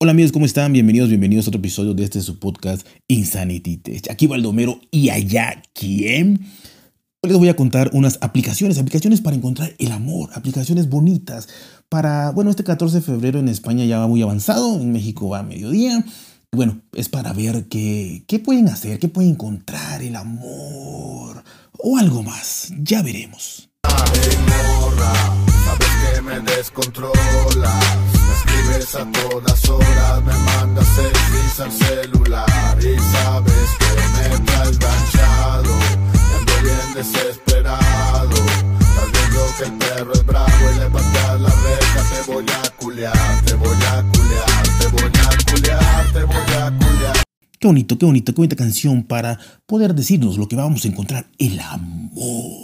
Hola amigos, ¿cómo están? Bienvenidos, bienvenidos a otro episodio de este su podcast Insanity Test. Aquí Baldomero y allá quién. Hoy les voy a contar unas aplicaciones, aplicaciones para encontrar el amor, aplicaciones bonitas para, bueno, este 14 de febrero en España ya va muy avanzado, en México va a mediodía. Bueno, es para ver qué, qué pueden hacer, qué pueden encontrar el amor o algo más. Ya veremos. sabes que me descontrola escribes a todas horas, me mandas selfies al celular y sabes que me traes ganchado, ando bien desesperado. Estás viendo que el perro es bravo y le pateas la reja, te voy a culear, te voy a culear, te voy a culear, te voy a culear. Qué bonito, qué bonito, qué bonita canción para poder decirnos lo que vamos a encontrar, el amor.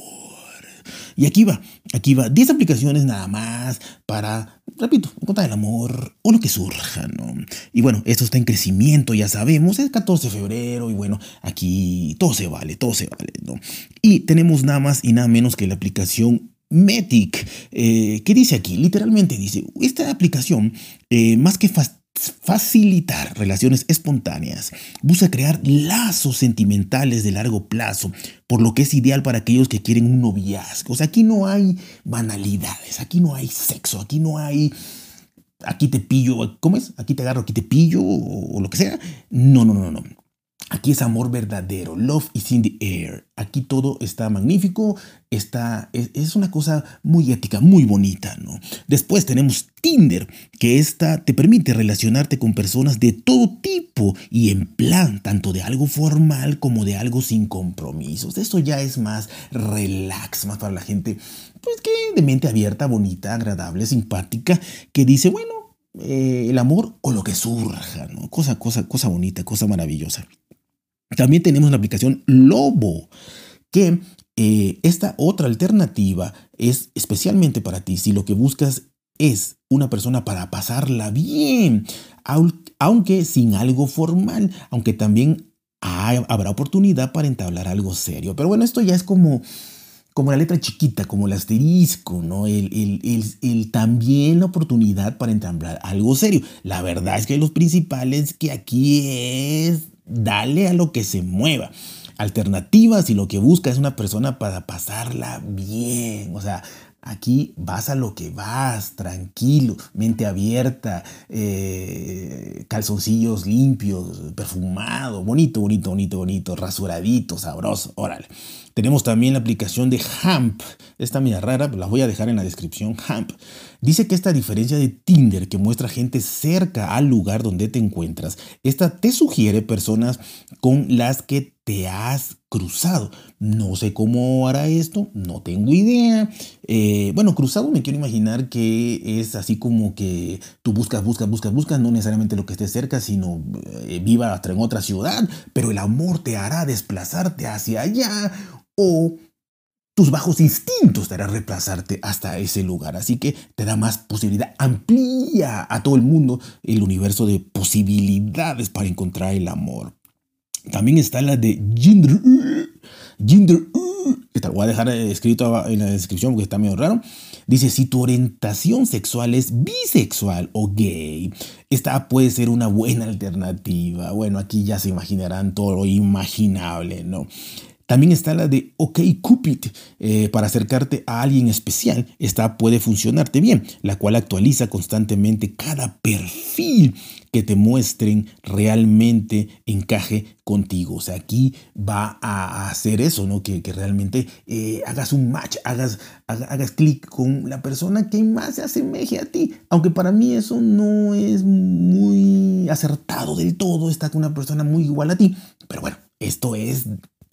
Y aquí va, aquí va 10 aplicaciones nada más para, repito, encontrar el amor o lo que surja, ¿no? Y bueno, esto está en crecimiento, ya sabemos, es 14 de febrero y bueno, aquí todo se vale, todo se vale, ¿no? Y tenemos nada más y nada menos que la aplicación Metic, eh, ¿qué dice aquí? Literalmente dice, esta aplicación, eh, más que facilitar relaciones espontáneas, busca crear lazos sentimentales de largo plazo, por lo que es ideal para aquellos que quieren un noviazgo. O sea, aquí no hay banalidades, aquí no hay sexo, aquí no hay aquí te pillo, ¿cómo es? Aquí te agarro, aquí te pillo o, o lo que sea. No, no, no, no. Aquí es amor verdadero, love is in the air. Aquí todo está magnífico, está, es, una cosa muy ética, muy bonita, ¿no? Después tenemos Tinder, que esta te permite relacionarte con personas de todo tipo y en plan, tanto de algo formal como de algo sin compromisos. Esto ya es más relax, más para la gente, pues que de mente abierta, bonita, agradable, simpática, que dice, bueno, eh, el amor o lo que surja, ¿no? Cosa, cosa, cosa bonita, cosa maravillosa. También tenemos la aplicación Lobo, que eh, esta otra alternativa es especialmente para ti si lo que buscas es una persona para pasarla bien, aunque sin algo formal, aunque también habrá oportunidad para entablar algo serio. Pero bueno, esto ya es como, como la letra chiquita, como el asterisco, ¿no? El, el, el, también la oportunidad para entablar algo serio. La verdad es que los principales que aquí es dale a lo que se mueva. Alternativas y lo que busca es una persona para pasarla bien. O sea, Aquí vas a lo que vas, tranquilo, mente abierta, eh, calzoncillos limpios, perfumado, bonito, bonito, bonito, bonito, rasuradito, sabroso, órale. Tenemos también la aplicación de Hamp. Esta media rara, la voy a dejar en la descripción. Hamp. Dice que esta diferencia de Tinder que muestra gente cerca al lugar donde te encuentras, esta te sugiere personas con las que te has cruzado. No sé cómo hará esto, no tengo idea. Eh, bueno, cruzado me quiero imaginar que es así como que tú buscas, buscas, buscas, buscas, no necesariamente lo que esté cerca, sino eh, viva en otra ciudad, pero el amor te hará desplazarte hacia allá o tus bajos instintos te harán reemplazarte hasta ese lugar. Así que te da más posibilidad, amplía a todo el mundo el universo de posibilidades para encontrar el amor. También está la de Ginger. Ginger. Esta lo voy a dejar escrito en la descripción porque está medio raro. Dice, si tu orientación sexual es bisexual o gay, esta puede ser una buena alternativa. Bueno, aquí ya se imaginarán todo lo imaginable, ¿no? También está la de OK Cupid eh, para acercarte a alguien especial. Esta puede funcionarte bien, la cual actualiza constantemente cada perfil que te muestren realmente encaje contigo. O sea, aquí va a hacer eso, ¿no? Que, realmente eh, hagas un match, hagas, hagas clic con la persona que más se asemeje a ti. Aunque para mí eso no es muy acertado del todo, está con una persona muy igual a ti. Pero bueno, esto es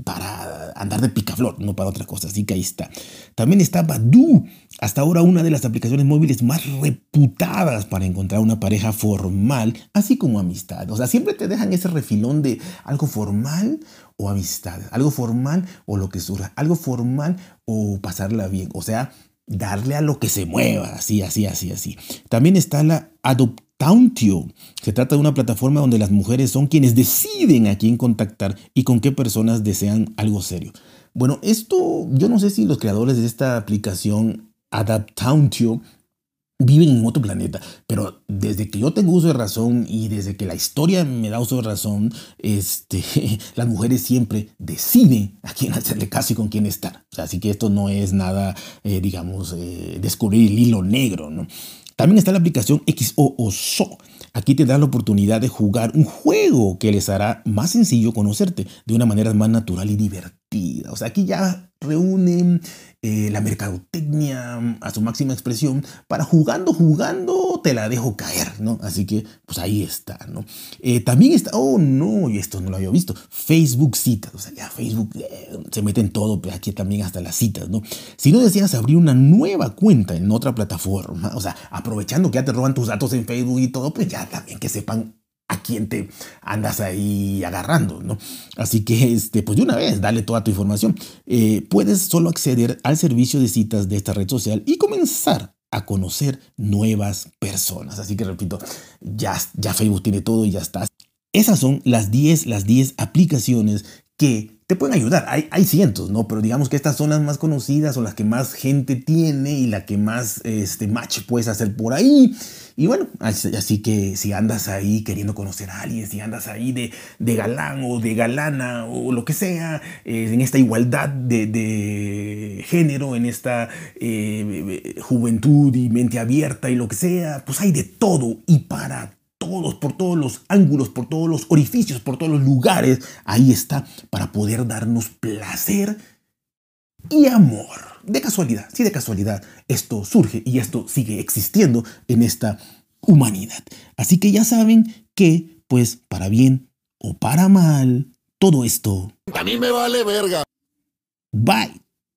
para andar de picaflor, no para otra cosa. Así que ahí está. También está Badu, hasta ahora una de las aplicaciones móviles más reputadas para encontrar una pareja formal, así como amistad. O sea, siempre te dejan ese refilón de algo formal o amistad, algo formal o lo que surja, algo formal o pasarla bien. O sea, darle a lo que se mueva, así, así, así, así. También está la adopción Tauntio. Se trata de una plataforma donde las mujeres son quienes deciden a quién contactar y con qué personas desean algo serio. Bueno, esto yo no sé si los creadores de esta aplicación Adaptauntio viven en otro planeta. Pero desde que yo tengo uso de razón y desde que la historia me da uso de razón, este, las mujeres siempre deciden a quién hacerle caso y con quién estar. así que esto no es nada, eh, digamos, eh, descubrir el hilo negro. ¿no? También está la aplicación XO o. Aquí te da la oportunidad de jugar un juego que les hará más sencillo conocerte de una manera más natural y divertida. O sea, aquí ya reúnen eh, la mercadotecnia a su máxima expresión para jugando, jugando, te la dejo caer, ¿no? Así que, pues ahí está, ¿no? Eh, también está, oh no, y esto no lo había visto, Facebook citas, o sea, ya Facebook eh, se mete en todo, pero aquí también hasta las citas, ¿no? Si no deseas abrir una nueva cuenta en otra plataforma, o sea, aprovechando que ya te roban tus datos en Facebook y todo, pues ya también que sepan a quién te andas ahí agarrando, ¿no? Así que, este, pues de una vez, dale toda tu información. Eh, puedes solo acceder al servicio de citas de esta red social y comenzar a conocer nuevas personas. Así que repito, ya, ya Facebook tiene todo y ya está. Esas son las 10, las 10 aplicaciones que te pueden ayudar. Hay, hay, cientos, ¿no? Pero digamos que estas son las más conocidas o las que más gente tiene y la que más este, match puedes hacer por ahí. Y bueno, así, que si andas ahí queriendo conocer a alguien, si andas ahí de, de galán o de galana o lo que sea, eh, en esta igualdad de, género, en esta eh, juventud y mente abierta y lo que sea, pues hay de todo y para todos, por todos los ángulos, por todos los orificios, por todos los lugares, ahí está para poder darnos placer y amor. De casualidad, sí de casualidad, esto surge y esto sigue existiendo en esta humanidad. Así que ya saben que, pues, para bien o para mal, todo esto... A mí me vale verga. Bye.